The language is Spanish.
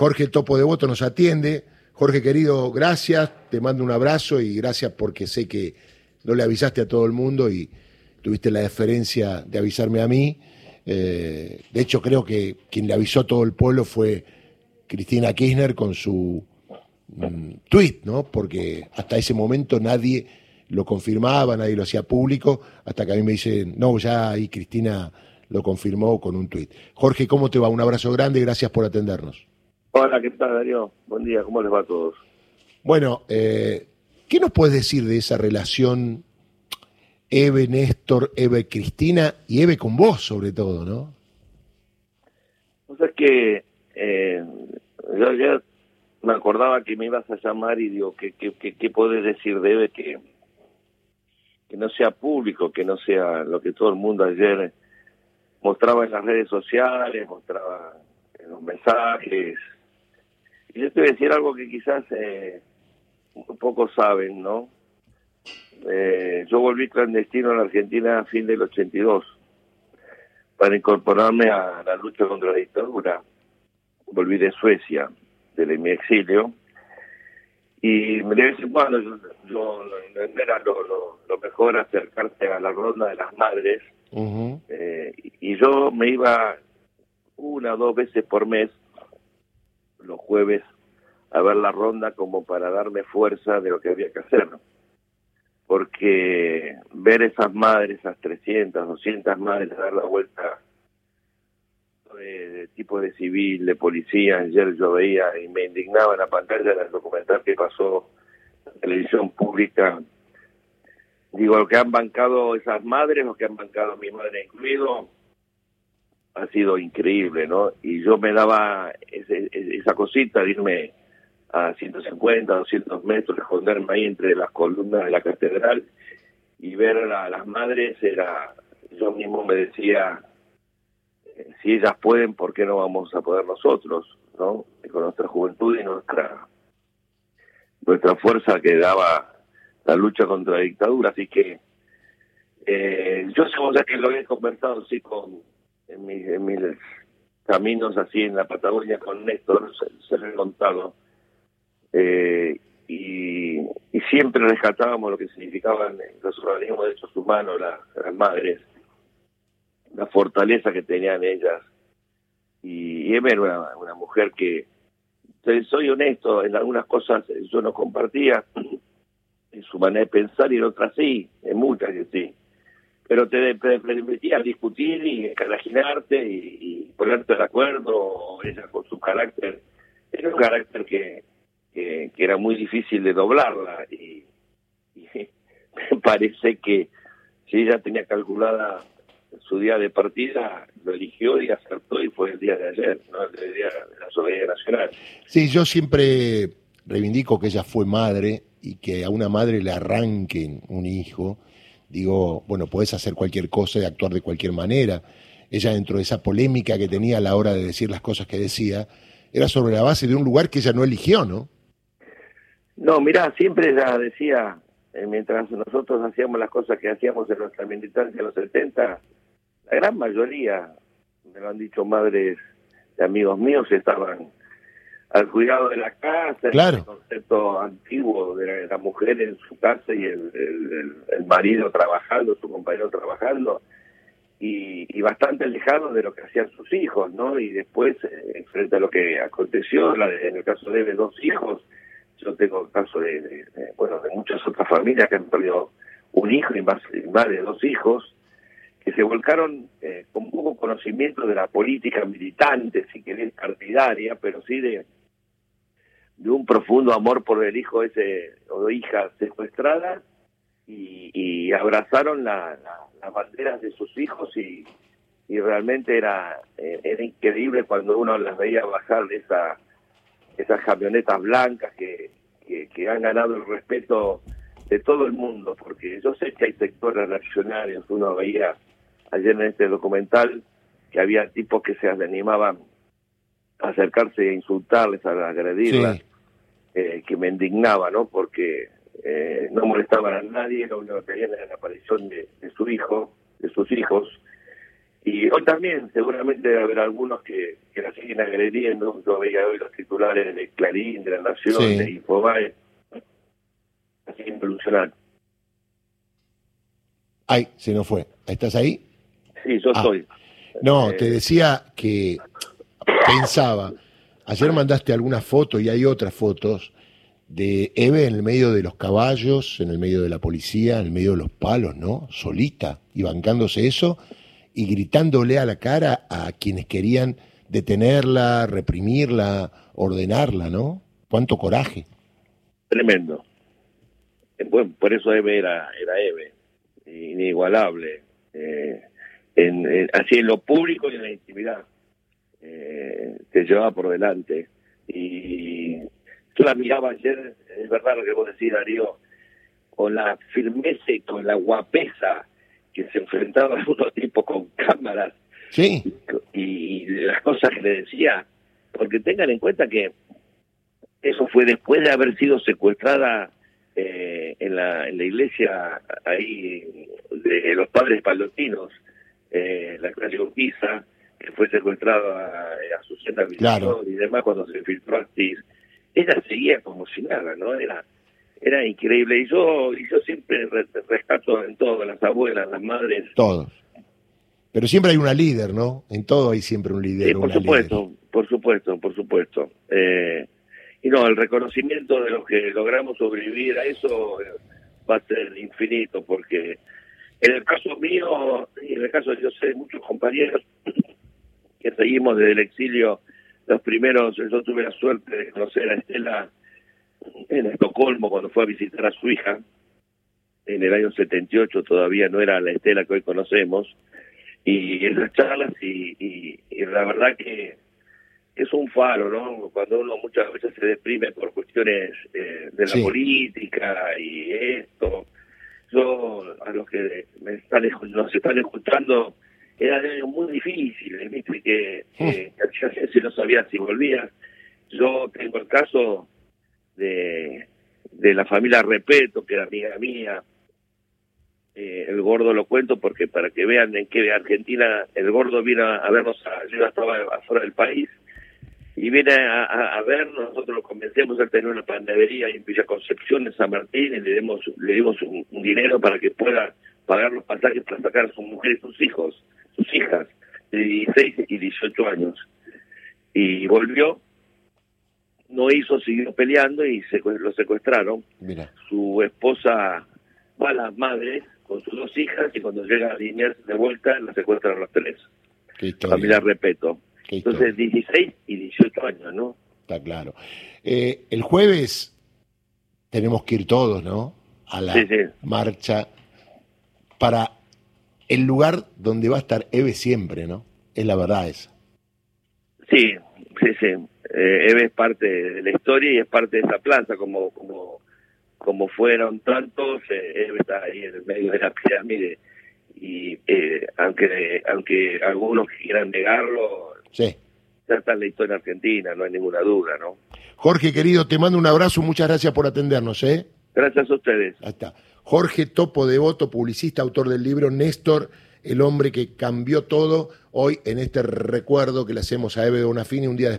Jorge Topo de Voto nos atiende. Jorge querido, gracias, te mando un abrazo y gracias porque sé que no le avisaste a todo el mundo y tuviste la deferencia de avisarme a mí. Eh, de hecho, creo que quien le avisó a todo el pueblo fue Cristina Kirchner con su mm, tweet, ¿no? Porque hasta ese momento nadie lo confirmaba, nadie lo hacía público, hasta que a mí me dicen, no, ya ahí Cristina lo confirmó con un tweet. Jorge, ¿cómo te va? Un abrazo grande gracias por atendernos. Hola, ¿qué tal, Darío? Buen día, ¿cómo les va a todos? Bueno, eh, ¿qué nos puedes decir de esa relación Eve, Néstor, Eve, Cristina y Eve con vos, sobre todo, no? O sea, es que eh, yo ya me acordaba que me ibas a llamar y digo, ¿qué, qué, qué, podés decir de Eve que, que no sea público, que no sea lo que todo el mundo ayer mostraba en las redes sociales, mostraba en los mensajes, yo te voy a decir algo que quizás eh, pocos saben, ¿no? Eh, yo volví clandestino a la Argentina a fin del 82 para incorporarme a la lucha contra la dictadura. Volví de Suecia, de mi exilio, y de vez en cuando yo, yo era lo, lo, mejor acercarse a la ronda de las madres, eh, y yo me iba una o dos veces por mes los jueves a ver la ronda como para darme fuerza de lo que había que hacer. Porque ver esas madres, esas 300, 200 madres dar la vuelta de, tipo de civil, de policía, ayer yo veía y me indignaba en la pantalla del documental que pasó la televisión pública. Digo, lo que han bancado esas madres, lo que han bancado mi madre incluido, ha sido increíble, ¿no? Y yo me daba esa cosita irme a 150, 200 metros, esconderme ahí entre las columnas de la catedral y ver a las madres, era, yo mismo me decía, eh, si ellas pueden, ¿por qué no vamos a poder nosotros? ¿no? con nuestra juventud y nuestra nuestra fuerza que daba la lucha contra la dictadura. Así que eh, yo sé que lo he conversado sí con en mis, en mis caminos así en la Patagonia con Néstor, se, se contado. Eh, y, y, siempre rescatábamos lo que significaban los organismos de derechos humanos, las madres, la fortaleza que tenían ellas. Y, y era una, una mujer que, soy honesto, en algunas cosas yo no compartía en su manera de pensar y en otras sí, en muchas que sí pero te, permitía discutir y escalaginarte y, ponerte de acuerdo, ella con su carácter, era un carácter que, que, era muy difícil de doblarla y, me parece que si ella tenía calculada su día de partida, lo eligió y acertó y fue el día de ayer, ¿no? el día de la soberanía nacional. Sí, yo siempre reivindico que ella fue madre y que a una madre le arranquen un hijo digo, bueno, puedes hacer cualquier cosa y actuar de cualquier manera. Ella dentro de esa polémica que tenía a la hora de decir las cosas que decía, era sobre la base de un lugar que ella no eligió, ¿no? No, mira, siempre ella decía, eh, mientras nosotros hacíamos las cosas que hacíamos en nuestra militancia en los 70, la gran mayoría, me lo han dicho madres de amigos míos, estaban al cuidado de la casa, el concepto antiguo de la, mujer en su casa y el, el, marido trabajando, su compañero trabajando, y, y, bastante alejado de lo que hacían sus hijos, ¿no? Y después, eh, frente a lo que aconteció, la en el caso de dos hijos, yo tengo el caso de, bueno, de muchas otras familias que han perdido un hijo y más, más de dos hijos, que se volcaron eh, con poco conocimiento de la política militante, si querés, partidaria, pero sí de de un profundo amor por el hijo ese o hija secuestrada y, abrazaron la, las banderas de sus hijos y, y realmente era, eh, era increíble cuando uno las veía bajar de esa, esas camionetas blancas que, que, han ganado el respeto de todo el mundo, porque yo sé que hay sectores reaccionarios, uno veía ayer en este documental que había tipos que se animaban a acercarse a insultarles, a agredirlas. Eh, que me indignaba, ¿no? Porque eh, no molestaban a nadie, lo único que querían era la aparición de, su hijo, de sus hijos, Y hoy también seguramente debe haber algunos que, que la siguen agrediendo. Yo veía hoy los titulares de Clarín, de La Nación, Sí. de Infobae. Así involucionar. Ay, se nos fue. ¿Estás ahí? Sí, yo Ah. soy. No, Eh, te decía que pensaba, ayer mandaste algunas fotos y hay otras fotos de Eve en el medio de los caballos, en el medio de la policía, en el medio de los palos, ¿no? Solita y bancándose eso y gritándole a la cara a quienes querían detenerla, reprimirla, ordenarla, ¿no? Cuánto coraje. Tremendo. Eh, Bueno, por eso Eve era, era Eve, inigualable. Eh, en- así en lo público y en la intimidad. Eh, te llevaba por delante. Y yo la miraba ayer, es verdad lo que vos decís, Darío, con la firmeza y con la guapesa que se enfrentaba a unos tipos con cámaras Sí, y, y las cosas que le decía, porque tengan en cuenta que eso fue después de haber sido secuestrada eh, en, la, en la iglesia ahí de los padres palotinos, eh, la clase Urquiza, que fue secuestrada a, a Susana Claro. Y demás cuando se filtró Astiz. Ella seguía como si nada, ¿no? Era era increíble. Y yo, y yo siempre re- rescato en todo, las abuelas, las madres, todos. Pero siempre hay una líder, ¿no? En todo hay siempre un líder. Sí, por una supuesto, por supuesto, por supuesto. Eh, y no, el reconocimiento de los que logramos sobrevivir a eso eh, va a ser infinito, porque en el caso mío, y en el caso de yo sé, muchos compañeros que seguimos desde el exilio, los primeros, yo tuve la suerte de conocer a Estela en Estocolmo cuando fue a visitar a su hija, en el año 78 todavía no era la Estela que hoy conocemos, y esas charlas y, y, y la verdad que es un faro, ¿no? Cuando uno muchas veces se deprime por cuestiones eh, de la Sí. política y esto, yo a los que me están, nos están escuchando era de años muy difíciles, ¿viste? Que, que, que a veces no sabía si volvía. Yo tengo el caso de, de la familia Repeto, que era amiga mía, eh, el gordo lo cuento porque para que vean en qué Argentina el gordo vino a, a vernos, a- yo estaba afuera del país, y viene a, a, a vernos, nosotros lo convencemos a tener una panadería en Villa Concepción, en San Martín, y le dimos, le dimos un, un dinero para que pueda pagar los pasajes para sacar a su mujer y sus hijos, sus hijas, de 16 y 18 años. Y volvió, no hizo, siguió peleando y secue- lo secuestraron Mira, su esposa va a las madres con sus dos hijas y cuando llega a Liniers de vuelta la secuestran a los tres. qué historia. Familia Repeto. qué historia. Entonces 16 y 18 años, ¿no? Está claro. Eh, el jueves tenemos que ir todos, ¿no? A la Sí, sí. marcha para el lugar donde va a estar Eve siempre, ¿no? Es la verdad esa. Sí, sí, sí. Eh, Eve es parte de la historia y es parte de esa plaza, como como como fueron tantos, eh, Eve está ahí en el medio de la pirámide y eh, aunque aunque algunos quieran negarlo, Sí. ya está en la historia argentina, no hay ninguna duda, ¿no? Jorge, querido, te mando un abrazo. Muchas gracias por atendernos, ¿eh? Gracias a ustedes. Ahí está. Jorge Topo Devoto, publicista, autor del libro Néstor, el hombre que cambió todo, hoy en este recuerdo que le hacemos a Eve Donafini un día después.